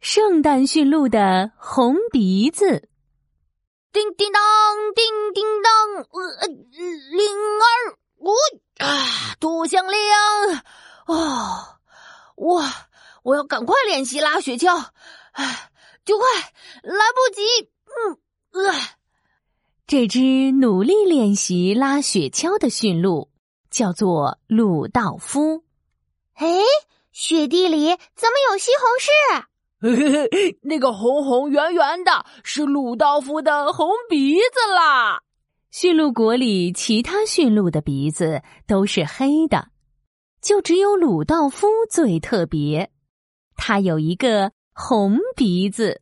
圣诞驯鹿的红鼻子。叮叮当，叮叮当，呃，铃儿，我啊，多响亮！哦，我我要赶快练习拉雪橇，唉，就快来不及。嗯，呃，这只努力练习拉雪橇的驯鹿叫做鲁道夫。哎，雪地里怎么有西红柿？那个红红圆圆的，是鲁道夫的红鼻子啦。驯鹿国里其他驯鹿的鼻子都是黑的，就只有鲁道夫最特别，他有一个红鼻子。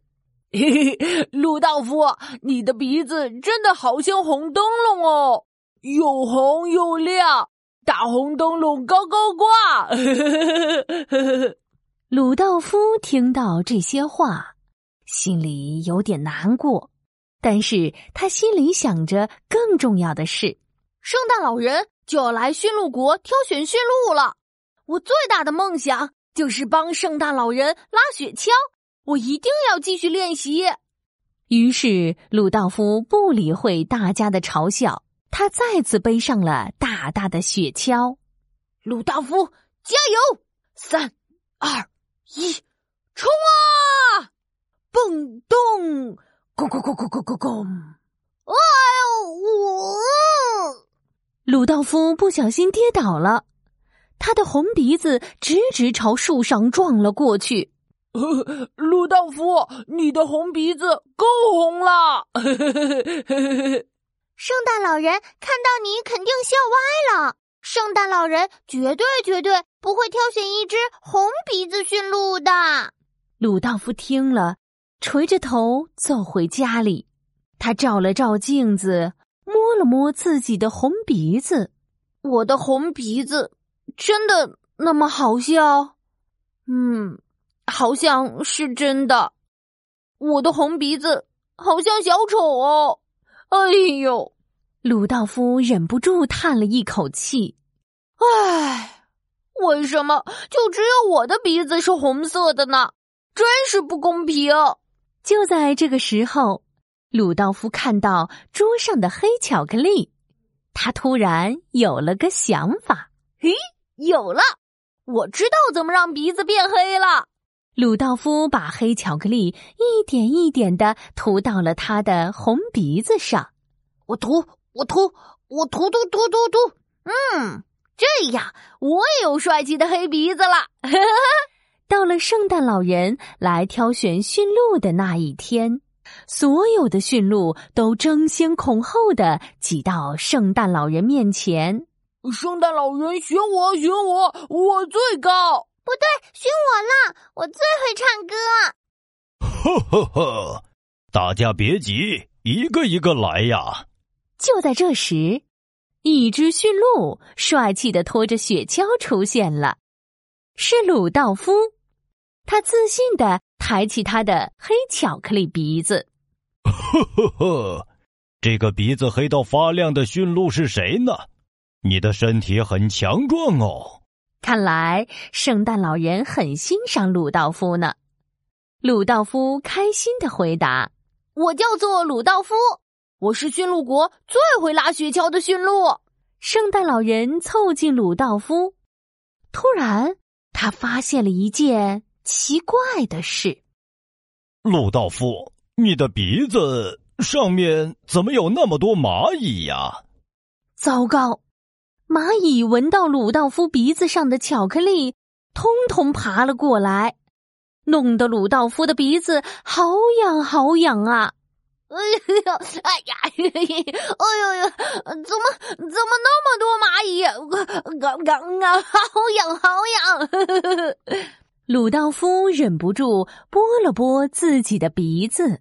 鲁道夫，你的鼻子真的好像红灯笼哦，又红又亮，大红灯笼高高挂。鲁道夫听到这些话，心里有点难过，但是他心里想着更重要的事：圣诞老人就要来驯鹿国挑选驯鹿了。我最大的梦想就是帮圣诞老人拉雪橇，我一定要继续练习。于是，鲁道夫不理会大家的嘲笑，他再次背上了大大的雪橇。鲁道夫，加油！三、二。一，冲啊！蹦咚，咕咕咕咕咕咕咕！哎呦，我鲁道夫不小心跌倒了，他的红鼻子直直朝树上撞了过去。鲁道夫，你的红鼻子够红了！圣诞老人看到你肯定笑歪了。圣诞老人绝对绝对不会挑选一只红鼻子驯鹿的。鲁道夫听了，垂着头走回家里。他照了照镜子，摸了摸自己的红鼻子。我的红鼻子真的那么好笑？嗯，好像是真的。我的红鼻子好像小丑哦。哎呦！鲁道夫忍不住叹了一口气：“唉，为什么就只有我的鼻子是红色的呢？真是不公平！”就在这个时候，鲁道夫看到桌上的黑巧克力，他突然有了个想法：“咦，有了！我知道怎么让鼻子变黑了。”鲁道夫把黑巧克力一点一点的涂到了他的红鼻子上，我涂。我涂，我涂涂涂涂涂，嗯，这样我也有帅气的黑鼻子了。到了圣诞老人来挑选驯鹿的那一天，所有的驯鹿都争先恐后的挤到圣诞老人面前。圣诞老人选我，选我，我最高。不对，选我了，我最会唱歌。呵呵呵，大家别急，一个一个来呀。就在这时，一只驯鹿帅气的拖着雪橇出现了，是鲁道夫。他自信的抬起他的黑巧克力鼻子。呵呵呵，这个鼻子黑到发亮的驯鹿是谁呢？你的身体很强壮哦。看来圣诞老人很欣赏鲁道夫呢。鲁道夫开心的回答：“我叫做鲁道夫。”我是驯鹿国最会拉雪橇的驯鹿。圣诞老人凑近鲁道夫，突然他发现了一件奇怪的事：鲁道夫，你的鼻子上面怎么有那么多蚂蚁呀？糟糕！蚂蚁闻到鲁道夫鼻子上的巧克力，通通爬了过来，弄得鲁道夫的鼻子好痒好痒啊！哎呀，哎呀，哎呦呦，怎么怎么那么多蚂蚁？刚刚啊，好痒好痒！鲁道夫忍不住拨了拨自己的鼻子。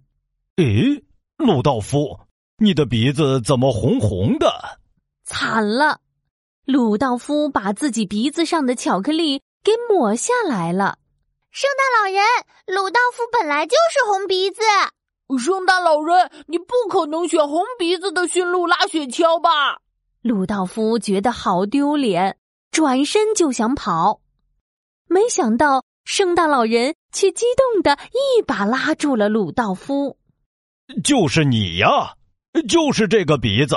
诶，鲁道夫，你的鼻子怎么红红的？惨了！鲁道夫把自己鼻子上的巧克力给抹下来了。圣诞老人，鲁道夫本来就是红鼻子。圣诞老人，你不可能选红鼻子的驯鹿拉雪橇吧？鲁道夫觉得好丢脸，转身就想跑，没想到圣诞老人却激动的一把拉住了鲁道夫。就是你呀，就是这个鼻子！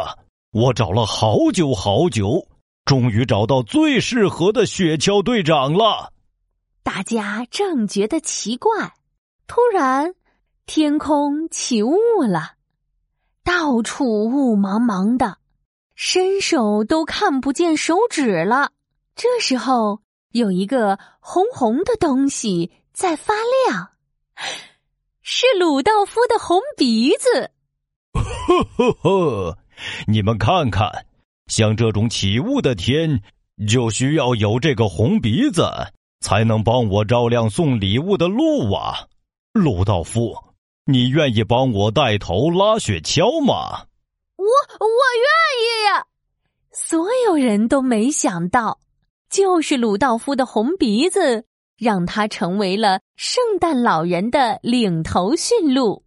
我找了好久好久，终于找到最适合的雪橇队长了。大家正觉得奇怪，突然天空起雾了，到处雾茫茫的，伸手都看不见手指了。这时候，有一个红红的东西在发亮。是鲁道夫的红鼻子。呵呵呵，你们看看，像这种起雾的天，就需要有这个红鼻子，才能帮我照亮送礼物的路啊！鲁道夫，你愿意帮我带头拉雪橇吗？我我愿意！所有人都没想到，就是鲁道夫的红鼻子。让他成为了圣诞老人的领头驯鹿，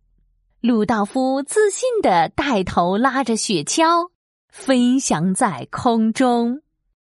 鲁道夫自信的带头拉着雪橇，飞翔在空中。